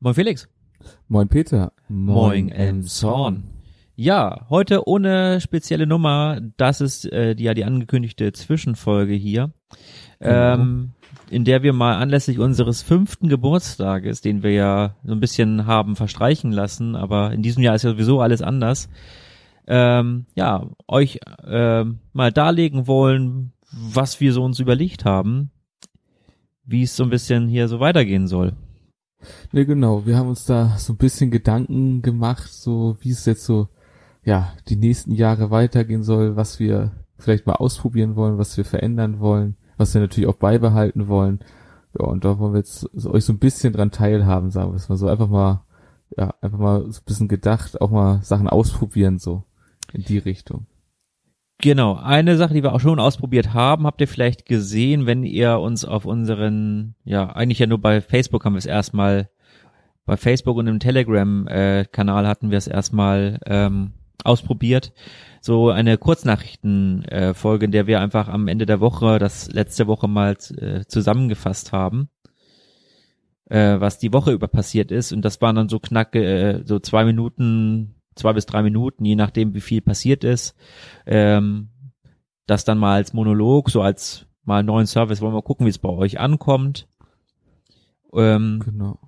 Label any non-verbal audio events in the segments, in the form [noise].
Moin Felix. Moin Peter. Moin Elmshorn. Ja, heute ohne spezielle Nummer. Das ist äh, die, ja die angekündigte Zwischenfolge hier, Genau. ähm, in der wir mal anlässlich unseres fünften Geburtstages, den wir ja so ein bisschen haben verstreichen lassen, aber in diesem Jahr ist ja sowieso alles anders, ähm, ja, euch ähm, mal darlegen wollen, was wir so uns überlegt haben, wie es so ein bisschen hier so weitergehen soll. Ne, genau. Wir haben uns da so ein bisschen Gedanken gemacht, so wie es jetzt so, ja, die nächsten Jahre weitergehen soll, was wir vielleicht mal ausprobieren wollen, was wir verändern wollen, was wir natürlich auch beibehalten wollen. Ja, und da wollen wir jetzt so, euch so ein bisschen dran teilhaben, sagen wir es mal so. Einfach mal, ja, einfach mal so ein bisschen gedacht, auch mal Sachen ausprobieren, so in die Richtung. Genau, eine Sache, die wir auch schon ausprobiert haben, habt ihr vielleicht gesehen, wenn ihr uns auf unseren, ja, eigentlich ja nur bei Facebook haben wir es erstmal, bei Facebook und im Telegram-Kanal hatten wir es erstmal ähm, ausprobiert. So eine Kurznachrichtenfolge, äh, in der wir einfach am Ende der Woche, das letzte Woche mal äh, zusammengefasst haben, äh, was die Woche über passiert ist. Und das waren dann so knacke, äh, so zwei Minuten, zwei bis drei Minuten, je nachdem, wie viel passiert ist. Ähm, das dann mal als Monolog, so als mal neuen Service, wollen wir gucken, wie es bei euch ankommt. Ähm, Genau.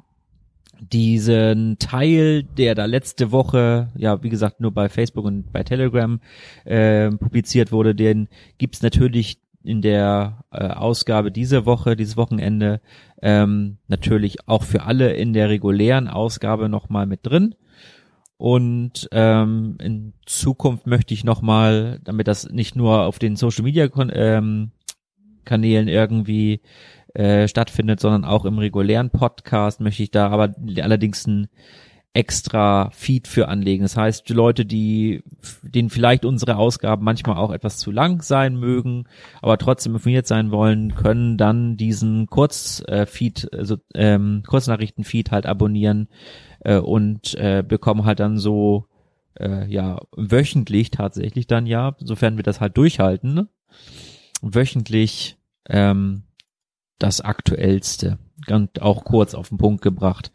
diesen Teil, der da letzte Woche, ja, wie gesagt, nur bei Facebook und bei Telegram äh, publiziert wurde, den gibt's natürlich in der äh, Ausgabe diese Woche, dieses Wochenende, ähm, natürlich auch für alle in der regulären Ausgabe nochmal mit drin. Und ähm, in Zukunft möchte ich nochmal, damit das nicht nur auf den Social Media ähm, Kanälen irgendwie äh, stattfindet, sondern auch im regulären Podcast möchte ich da aber allerdings ein extra Feed für anlegen. Das heißt, die Leute, die denen vielleicht unsere Ausgaben manchmal auch etwas zu lang sein mögen, aber trotzdem informiert sein wollen, können dann diesen Kurzfeed, also ähm, Kurznachrichten-Feed halt abonnieren äh, und äh, bekommen halt dann so äh, ja wöchentlich tatsächlich dann ja, sofern wir das halt durchhalten, ne? wöchentlich ähm, das aktuellste und auch kurz auf den Punkt gebracht.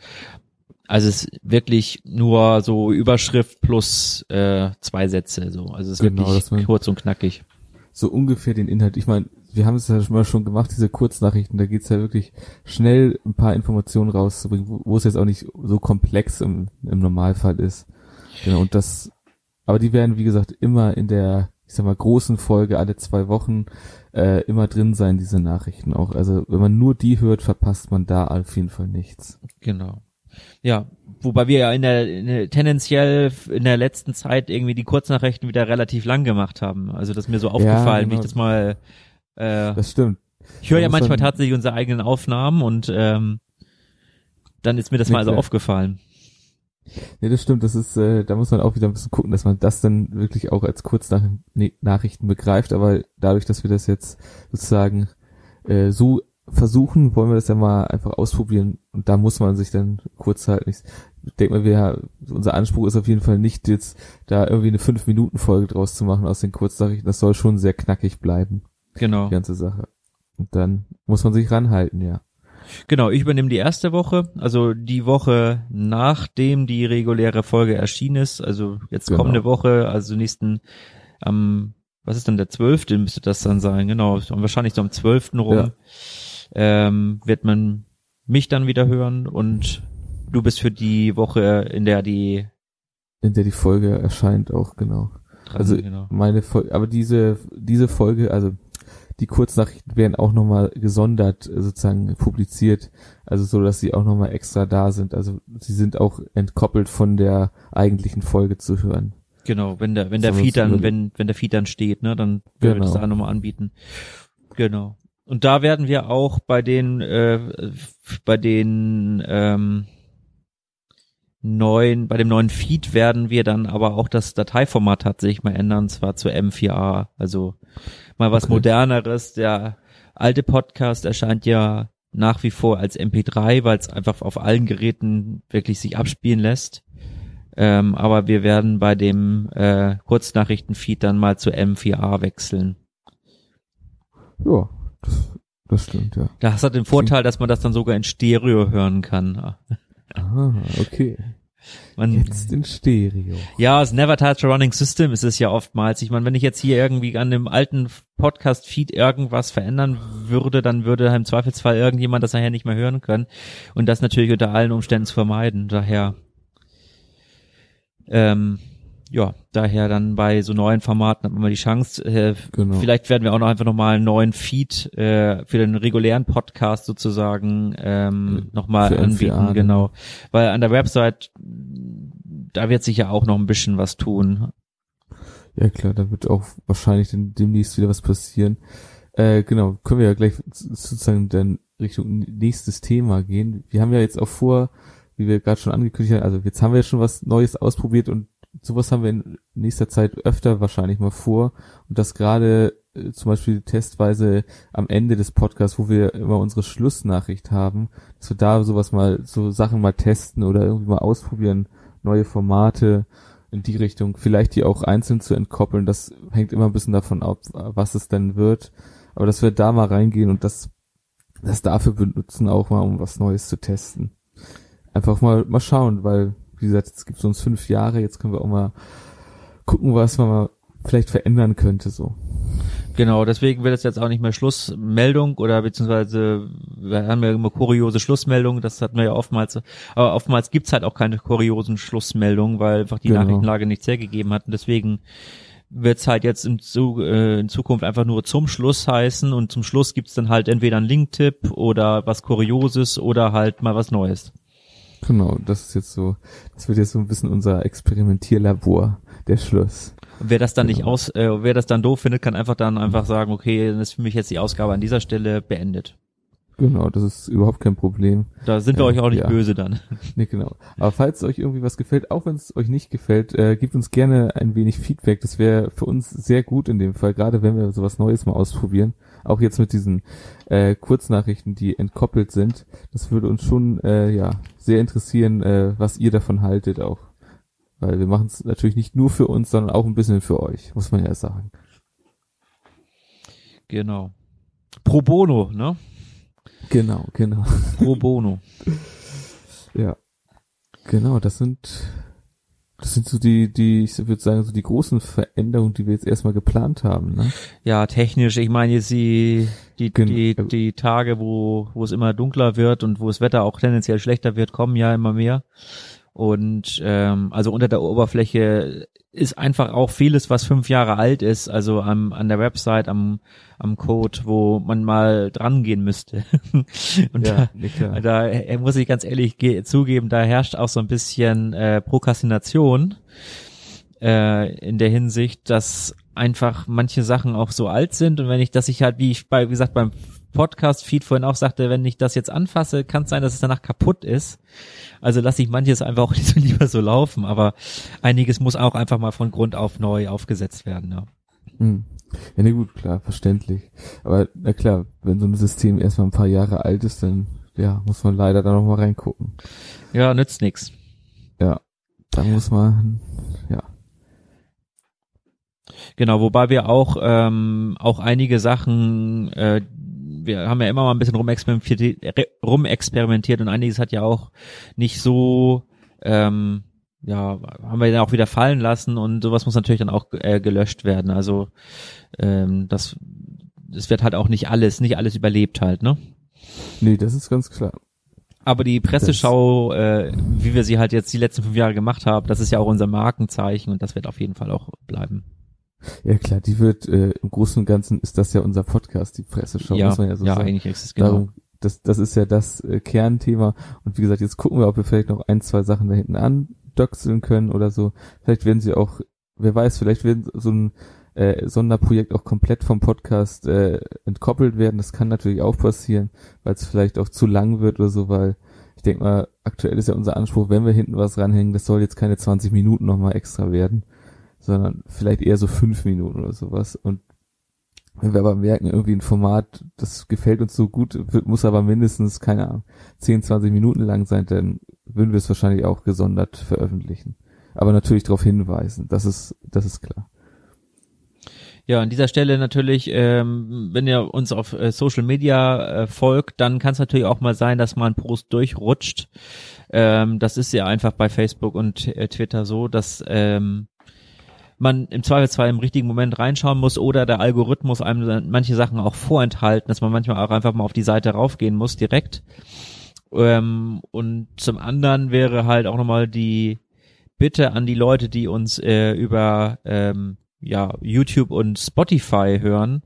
Also es ist wirklich nur so Überschrift plus äh, zwei Sätze so. Also es ist Genau, wirklich kurz und knackig. so ungefähr den Inhalt. Ich meine, wir haben es ja schon mal schon gemacht, diese Kurznachrichten, da geht's ja wirklich schnell ein paar Informationen rauszubringen, wo, wo es jetzt auch nicht so komplex im, im Normalfall ist. Genau, und das, aber die werden, wie gesagt, immer in der, ich sag mal, großen Folge alle zwei Wochen äh, immer drin sein, diese Nachrichten auch. Also wenn man nur die hört, verpasst man da auf jeden Fall nichts. Genau. Ja, wobei wir ja in der, in der tendenziell in der letzten Zeit irgendwie die Kurznachrichten wieder relativ lang gemacht haben. Also das ist mir so aufgefallen, wie ich genau. das mal äh, Das stimmt. ich höre ja manchmal man- tatsächlich unsere eigenen Aufnahmen und ähm, dann ist mir das mal so klar. aufgefallen. Nee, das stimmt. Das ist, äh, da muss man auch wieder ein bisschen gucken, dass man das dann wirklich auch als Kurznachrichten begreift. Aber dadurch, dass wir das jetzt sozusagen äh, so versuchen, wollen wir das ja mal einfach ausprobieren. Und da muss man sich dann kurz halten. Ich denke mal, wir, unser Anspruch ist auf jeden Fall nicht jetzt da irgendwie eine 5-Minuten-Folge draus zu machen aus den Kurznachrichten. Das soll schon sehr knackig bleiben, Genau. die ganze Sache. Und dann muss man sich ranhalten, ja. Genau, ich übernehme die erste Woche, also die Woche nachdem die reguläre Folge erschienen ist, also jetzt Genau. kommende Woche, also nächsten am was ist denn der zwölfte müsste das dann sein, genau, so wahrscheinlich so am zwölften rum Ja. ähm, wird man mich dann wieder hören und du bist für die Woche, in der die In der die Folge erscheint auch, genau. dran, Also genau. meine Folge, aber diese diese Folge, also die Kurznachrichten werden auch nochmal gesondert äh, sozusagen publiziert, also so, dass sie auch nochmal extra da sind. Also sie sind auch entkoppelt von der eigentlichen Folge zu hören. Genau, wenn der, wenn der So, Feed dann, wenn, wenn der Feed dann steht, ne, dann werden wir das Genau. da nochmal anbieten. Genau. Und da werden wir auch bei den, äh, bei den, ähm, neuen, bei dem neuen Feed werden wir dann aber auch das Dateiformat tatsächlich mal ändern, und zwar zu M4A. Also mal was Okay. moderneres. Der alte Podcast erscheint ja nach wie vor als MP3, weil es einfach auf allen Geräten wirklich sich abspielen lässt. Ähm, aber wir werden bei dem äh, Kurznachrichtenfeed dann mal zu M4A wechseln. Ja, das, das stimmt, ja. Das hat den Vorteil, dass man das dann sogar in Stereo hören kann. Ah, okay. Man, Jetzt in Stereo. Ja, das Never Touch a Running System ist es ja oftmals. Ich meine, wenn ich jetzt hier irgendwie an dem alten Podcast-Feed irgendwas verändern würde, dann würde im Zweifelsfall irgendjemand das nachher nicht mehr hören können. Und das natürlich unter allen Umständen zu vermeiden. Daher, ähm, ja, daher dann bei so neuen Formaten hat man mal die Chance. Äh, Genau. Vielleicht werden wir auch noch einfach nochmal einen neuen Feed äh, für den regulären Podcast sozusagen ähm, nochmal Für anbieten. NCA, Genau. Weil an der Website, da wird sich ja auch noch ein bisschen was tun. Ja klar, da wird auch wahrscheinlich dem- demnächst wieder was passieren. Äh, genau, können wir ja gleich sozusagen dann Richtung nächstes Thema gehen. Wir haben ja jetzt auch vor, wie wir gerade schon angekündigt haben, also jetzt haben wir ja schon was Neues ausprobiert und sowas haben wir in nächster Zeit öfter wahrscheinlich mal vor. Und das gerade äh, zum Beispiel testweise am Ende des Podcasts, wo wir immer unsere Schlussnachricht haben, dass wir da sowas mal, so Sachen mal testen oder irgendwie mal ausprobieren, neue Formate in die Richtung, vielleicht die auch einzeln zu entkoppeln. Das hängt immer ein bisschen davon ab, was es denn wird. Aber dass wir da mal reingehen und das, das dafür benutzen, auch mal, um was Neues zu testen. Einfach mal, mal schauen, weil, wie gesagt, jetzt gibt es uns fünf Jahre, jetzt können wir auch mal gucken, was man mal vielleicht verändern könnte, so. Genau, deswegen wird es jetzt auch nicht mehr Schlussmeldung oder beziehungsweise wir haben ja immer kuriose Schlussmeldungen, das hatten wir ja oftmals, aber oftmals gibt's halt auch keine kuriosen Schlussmeldungen, weil einfach die Genau. Nachrichtenlage nichts hergegeben hat und deswegen wird's halt jetzt in, Zu äh, in Zukunft einfach nur zum Schluss heißen und zum Schluss gibt's dann halt entweder einen Linktipp oder was Kurioses oder halt mal was Neues. Genau, das ist jetzt so, das wird jetzt so ein bisschen unser Experimentierlabor, der Schluss. Und wer das dann nicht Genau. aus, äh, wer das dann doof findet, kann einfach dann einfach sagen, okay, dann ist für mich jetzt die Ausgabe an dieser Stelle beendet. Genau, das ist überhaupt kein Problem. Da sind wir Ja, euch auch nicht ja. böse dann. [laughs] Nee, genau. Aber falls euch irgendwie was gefällt, auch wenn es euch nicht gefällt, äh, gebt uns gerne ein wenig Feedback. Das wäre für uns sehr gut in dem Fall, gerade wenn wir sowas Neues mal ausprobieren. Auch jetzt mit diesen äh, Kurznachrichten, die entkoppelt sind. Das würde uns schon äh, ja sehr interessieren, äh, was ihr davon haltet auch. Weil wir machen es natürlich nicht nur für uns, sondern auch ein bisschen für euch, muss man ja sagen. Genau. Pro bono, ne? Genau, genau. Pro bono. [laughs] Ja. Genau, das sind das sind so die, die, ich würde sagen, so die großen Veränderungen, die wir jetzt erstmal geplant haben, ne? Ja, technisch, ich meine jetzt die, die, Gen- die, die Tage, wo, wo es immer dunkler wird und wo das Wetter auch tendenziell schlechter wird, kommen ja immer mehr. Und ähm, also unter der Oberfläche ist einfach auch vieles, was fünf Jahre alt ist, also am, an der Website, am, am Code, wo man mal dran gehen müsste. [laughs] und da, nee, klar. Da äh, muss ich ganz ehrlich ge- zugeben, da herrscht auch so ein bisschen äh, Prokrastination äh, in der Hinsicht, dass einfach manche Sachen auch so alt sind und wenn ich, dass ich halt, wie ich bei, wie gesagt, beim Podcast-Feed vorhin auch sagte, wenn ich das jetzt anfasse, kann es sein, dass es danach kaputt ist. Also lasse ich manches einfach auch [laughs] nicht so lieber so laufen, aber einiges muss auch einfach mal von Grund auf neu aufgesetzt werden. Ja, Hm. Ja, nee, gut, klar, verständlich. Aber na klar, wenn so ein System erstmal ein paar Jahre alt ist, dann ja, muss man leider da nochmal reingucken. ja nützt nix. Ja. Da muss man. Genau, wobei wir auch ähm, auch einige Sachen, äh, wir haben ja immer mal ein bisschen rumexperimentiert, rumexperimentiert und einiges hat ja auch nicht so, ähm, ja, haben wir dann auch wieder fallen lassen und sowas muss natürlich dann auch äh, gelöscht werden. Also ähm, das, das wird halt auch nicht alles, nicht alles überlebt halt, ne? Nee, das ist ganz klar. Aber die Presseschau, äh, wie wir sie halt jetzt die letzten fünf Jahre gemacht haben, das ist ja auch unser Markenzeichen und das wird auf jeden Fall auch bleiben. Ja klar, die wird, äh, im Großen und Ganzen ist das ja unser Podcast, die Presseschau, ja, muss man ja so ja sagen. eigentlich ist es genau. Darum, das, das ist ja das äh, Kernthema. Und wie gesagt, jetzt gucken wir, ob wir vielleicht noch ein, zwei Sachen da hinten andöchseln können oder so. Vielleicht werden sie auch, wer weiß, vielleicht werden so ein äh, Sonderprojekt auch komplett vom Podcast äh, entkoppelt werden. Das kann natürlich auch passieren, weil es vielleicht auch zu lang wird oder so, weil ich denke mal, aktuell ist ja unser Anspruch, wenn wir hinten was ranhängen, das soll jetzt keine 20 Minuten nochmal extra werden, sondern vielleicht eher so fünf Minuten oder sowas. Und wenn wir aber merken, irgendwie ein Format, das gefällt uns so gut, muss aber mindestens, keine Ahnung, 10, 20 Minuten lang sein, dann würden wir es wahrscheinlich auch gesondert veröffentlichen. Aber natürlich darauf hinweisen, das ist, das ist klar. Ja, an dieser Stelle natürlich, ähm, wenn ihr uns auf äh, Social Media äh, folgt, dann kann es natürlich auch mal sein, dass mal ein Post durchrutscht. Ähm, das ist ja einfach bei Facebook und äh, Twitter so, dass ähm, man im Zweifelsfall im richtigen Moment reinschauen muss oder der Algorithmus einem manche Sachen auch vorenthalten, dass man manchmal auch einfach mal auf die Seite raufgehen muss direkt. Ähm, und zum anderen wäre halt auch nochmal die Bitte an die Leute, die uns äh, über ähm, ja, YouTube und Spotify hören,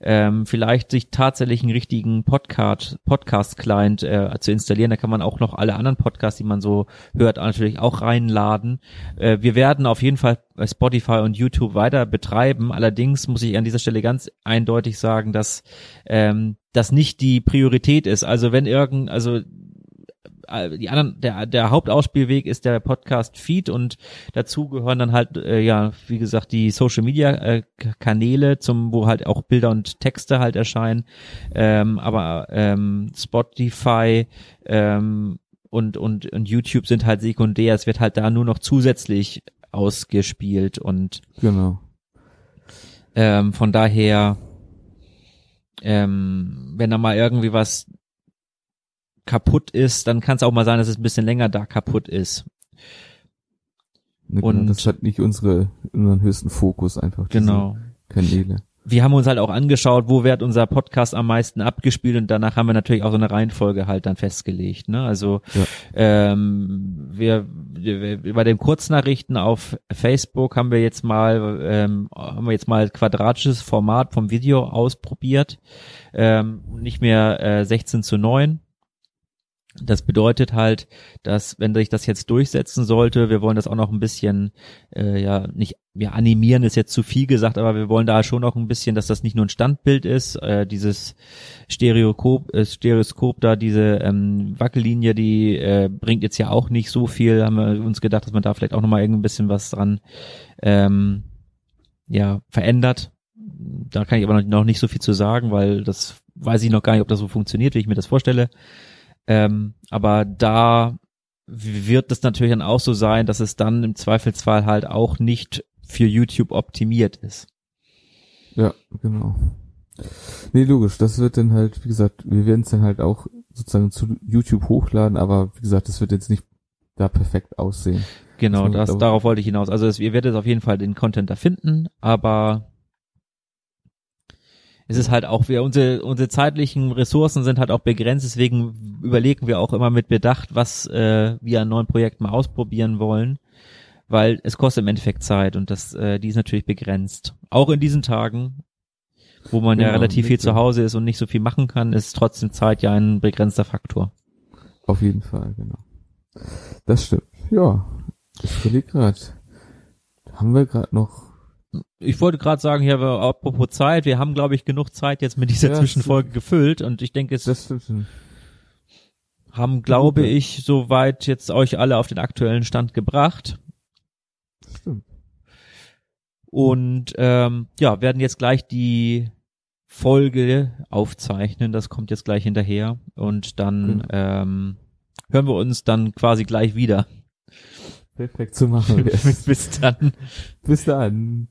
ähm, vielleicht sich tatsächlich einen richtigen Podcast, Podcast-Client äh, zu installieren. Da kann man auch noch alle anderen Podcasts, die man so hört, natürlich auch reinladen. Äh, wir werden auf jeden Fall Spotify und YouTube weiter betreiben. Allerdings muss ich an dieser Stelle ganz eindeutig sagen, dass ähm, das nicht die Priorität ist. Also wenn irgend, also die anderen, der, der Hauptausspielweg ist der Podcast Feed und dazu gehören dann halt, äh, ja, wie gesagt, die Social Media äh, Kanäle, zum, wo halt auch Bilder und Texte halt erscheinen. Ähm, aber ähm, Spotify ähm, und, und, und YouTube sind halt sekundär. Es wird halt da nur noch zusätzlich ausgespielt und genau. Ähm, von daher, ähm, wenn da mal irgendwie was kaputt ist, dann kann es auch mal sein, dass es ein bisschen länger da kaputt ist. Und das hat nicht unsere unseren höchsten Fokus einfach. Genau. Kanäle. Wir haben uns halt auch angeschaut, wo wird unser Podcast am meisten abgespielt und danach haben wir natürlich auch so eine Reihenfolge halt dann festgelegt. Ne? Also ja. ähm, wir, wir bei den Kurznachrichten auf Facebook haben wir jetzt mal ähm, haben wir jetzt mal quadratisches Format vom Video ausprobiert, ähm, nicht mehr äh, 16 zu 9 das bedeutet halt, dass wenn sich das jetzt durchsetzen sollte, wir wollen das auch noch ein bisschen, äh, ja, nicht, wir animieren ist jetzt zu viel gesagt, aber wir wollen da schon noch ein bisschen, dass das nicht nur ein Standbild ist, äh, dieses Stereoskop, äh, Stereoskop da, diese ähm, Wackellinie, die äh, bringt jetzt ja auch nicht so viel, haben wir uns gedacht, dass man da vielleicht auch noch mal ein bisschen was dran, ähm, ja, verändert. Da kann ich aber noch nicht so viel zu sagen, weil das weiß ich noch gar nicht, ob das so funktioniert, wie ich mir das vorstelle. Ähm, aber da wird es natürlich dann auch so sein, dass es dann im Zweifelsfall halt auch nicht für YouTube optimiert ist. Ja, genau. Nee, logisch, das wird dann halt, wie gesagt, wir werden es dann halt auch sozusagen zu YouTube hochladen, aber wie gesagt, das wird jetzt nicht da perfekt aussehen. Genau, das, darauf wollte ich hinaus. Also es, ihr werdet auf jeden Fall den Content da finden, aber es ist halt auch, wir, unsere, unsere zeitlichen Ressourcen sind halt auch begrenzt, deswegen überlegen wir auch immer mit Bedacht, was äh, wir an neuen Projekten mal ausprobieren wollen, weil es kostet im Endeffekt Zeit und das, äh, die ist natürlich begrenzt. Auch in diesen Tagen, wo man genau, ja relativ viel zu Hause ist und nicht so viel machen kann, ist trotzdem Zeit ja ein begrenzter Faktor. Auf jeden Fall, genau. Das stimmt. Ja, ich überlege gerade, haben wir gerade noch ich wollte gerade sagen, hier apropos Zeit, wir haben glaube ich genug Zeit jetzt mit dieser ja, Zwischenfolge gefüllt und ich denke, es haben glaube ich soweit jetzt euch alle auf den aktuellen Stand gebracht. Stimmt. Und ähm, ja, werden jetzt gleich die Folge aufzeichnen, das kommt jetzt gleich hinterher und dann mhm. ähm, hören wir uns dann quasi gleich wieder. Perfekt zu machen. [laughs] Bis dann. Bis dann.